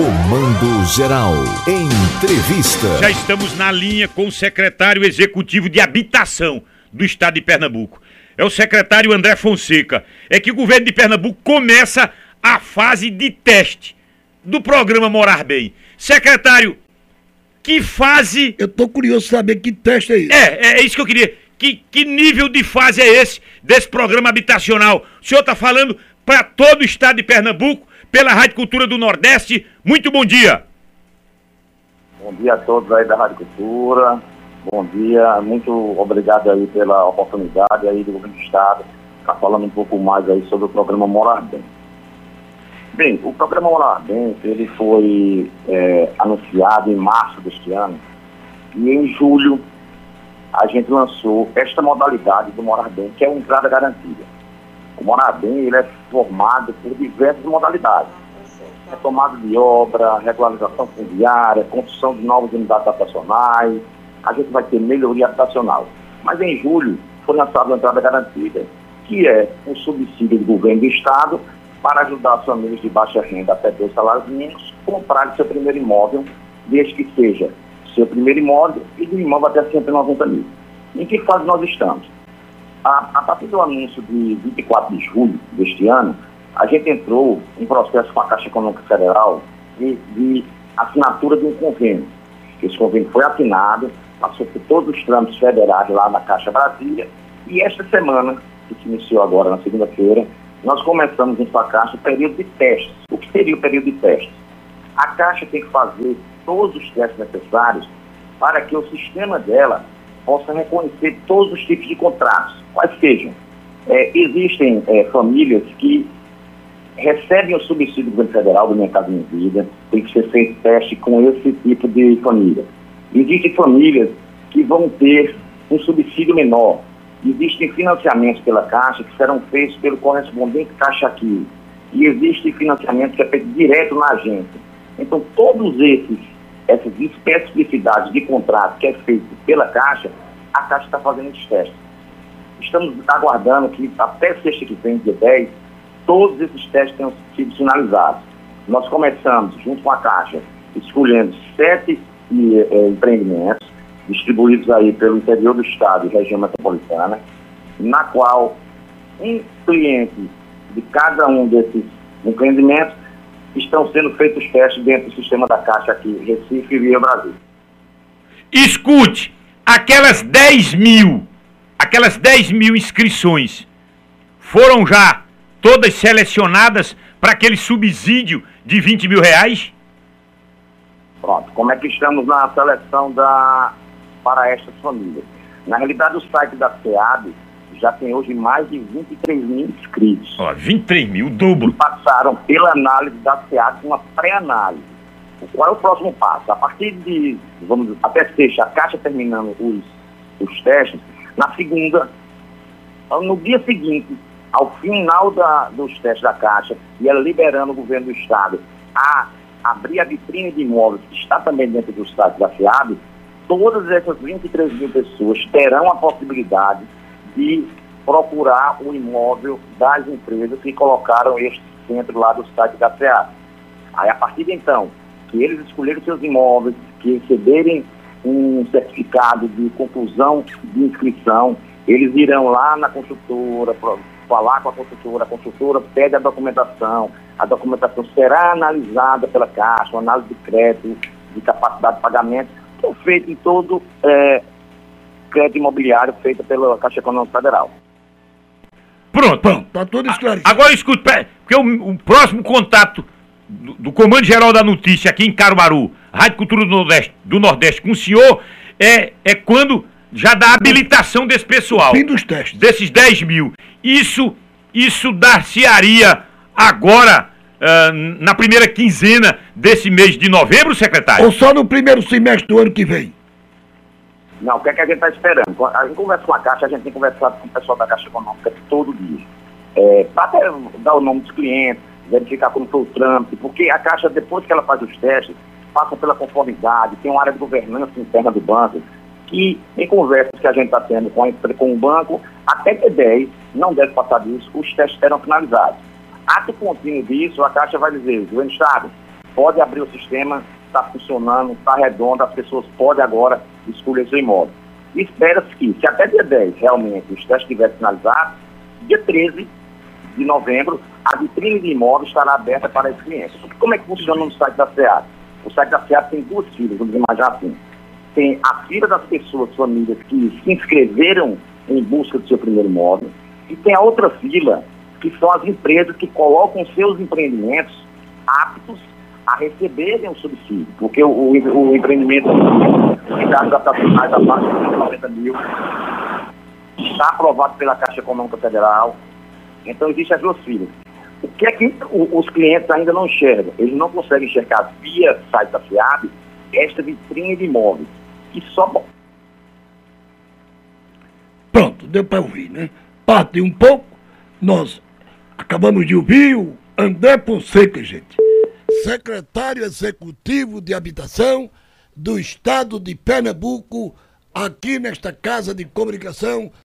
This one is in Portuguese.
Comando Geral. Entrevista. Já estamos na linha com o secretário executivo de Habitação do estado de Pernambuco. É o secretário André Fonseca. É que o governo de Pernambuco começa a fase de teste do programa Morar Bem. Secretário, que fase. Eu tô curioso saber que teste é esse. É, é isso que eu queria. Que, que nível de fase é esse desse programa habitacional? O senhor está falando para todo o estado de Pernambuco, pela Rádio Cultura do Nordeste. Muito bom dia. Bom dia a todos aí da Rádio Cultura. Bom dia, muito obrigado aí pela oportunidade aí do governo do estado estar tá falando um pouco mais aí sobre o programa Morar Bem. Bem, o programa Morar Bem, ele foi é, anunciado em março deste ano e em julho a gente lançou esta modalidade do Morar Bem, que é uma entrada garantida. O Morar Bem, ele é formado por diversas modalidades. Retomada de obra, regularização fundiária, construção de novas unidades habitacionais, a gente vai ter melhoria habitacional. Mas em julho foi lançada a entrada garantida, que é um subsídio do governo do Estado para ajudar as famílias de baixa renda até dois salários mínimos comprarem seu primeiro imóvel, desde que seja seu primeiro imóvel e do imóvel até 190 mil. Em que fase nós estamos? A, a partir do anúncio de 24 de julho deste ano, a gente entrou em processo com a Caixa Econômica Federal de, de assinatura de um convênio. Esse convênio foi assinado, passou por todos os trâmites federais lá na Caixa Brasília, e esta semana, que se iniciou agora na segunda-feira, nós começamos em sua Caixa o período de testes. O que seria o período de testes? A Caixa tem que fazer todos os testes necessários para que o sistema dela possa reconhecer todos os tipos de contratos, quais sejam. É, existem é, famílias que recebem o subsídio do governo federal do Casa Minha Vida, tem que ser feito teste com esse tipo de família. Existem famílias que vão ter um subsídio menor. Existem financiamentos pela Caixa que serão feitos pelo correspondente Caixa aqui. E existe financiamento que é feito direto na agência. Então, todos esses essas especificidades de contrato que é feito pela Caixa, a Caixa está fazendo os testes. Estamos aguardando que até sexta que vem, dia 10, todos esses testes tenham sido finalizados. Nós começamos, junto com a Caixa, escolhendo sete eh, empreendimentos, distribuídos aí pelo interior do estado e região metropolitana, na qual um cliente de cada um desses empreendimentos estão sendo feitos testes dentro do sistema da Caixa aqui, Recife e Via Brasil. Escute, aquelas 10 mil, aquelas 10 mil inscrições foram já todas selecionadas para aquele subsídio de 20 mil reais? Pronto, como é que estamos na seleção da, para estas famílias? Na realidade, o site da SEAB já tem hoje mais de 23 mil inscritos. Ó, 23 mil, o dobro. Passaram pela análise da SEAD, uma pré-análise. Qual é o próximo passo? A partir de, vamos dizer, até sexta, a Caixa terminando os, os testes, na segunda, no dia seguinte, ao final da, dos testes da Caixa, e ela liberando o governo do Estado a abrir a vitrine de imóveis, que está também dentro do site da FIAB, todas essas 23 mil pessoas terão a possibilidade de procurar o imóvel das empresas que colocaram este centro lá do site da FEA. Aí, a partir de então, que eles escolherem seus imóveis, que receberem um certificado de conclusão de inscrição, eles irão lá na construtora, falar com a construtora, a construtora pede a documentação, a documentação será analisada pela Caixa, uma análise de crédito, de capacidade de pagamento, é feito em todo é, crédito imobiliário feita pela Caixa Econômica Federal. Pronto. Pronto, tá tudo esclarecido. Agora escute, porque o, o próximo contato do, do, Comando Geral da Notícia aqui em Caruaru, Rádio Cultura do Nordeste, do Nordeste com o senhor, é, é quando já dá habilitação desse pessoal. Fim dos testes. Desses 10 mil. Isso, isso dar-se-aria agora, uh, na primeira quinzena desse mês de novembro, secretário? Ou só no primeiro semestre do ano que vem? Não, o que, é que a gente está esperando? A gente conversa com a Caixa, a gente tem conversado com o pessoal da Caixa Econômica todo dia. É, para até dar o nome dos clientes, verificar como foi o trâmite, porque a Caixa, depois que ela faz os testes, passa pela conformidade, tem uma área de governança interna do banco, que em conversas que a gente está tendo com, a, com o banco, até que 10 não deve passar disso, os testes serão finalizados. Ato contínuo disso, a Caixa vai dizer, o Estado, pode abrir o sistema, está funcionando, está redondo, as pessoas podem agora escolher seu imóvel. Espera-se que, se até dia 10 realmente os testes estiverem finalizados, dia 13 de novembro, a vitrine de imóveis estará aberta para esse cliente. Como é que funciona no site da SEAD? O site da SEAD tem duas filas, vamos imaginar assim. Tem a fila das pessoas, famílias que se inscreveram em busca do seu primeiro imóvel, e tem a outra fila, que são as empresas que colocam seus empreendimentos aptos a receberem o subsídio, porque o, o, o empreendimento em dados habitacionais abaixo de 90 mil está aprovado pela Caixa Econômica Federal, então existem as duas filas. O que é que os clientes ainda não enxergam? Eles não conseguem enxergar via site da FIAB esta vitrine de imóveis, que só Pronto, deu para ouvir, né? Parte um pouco, nós acabamos de ouvir o André Fonseca, gente. Secretário Executivo de Habitação do Estado de Pernambuco, aqui nesta Casa de Comunicação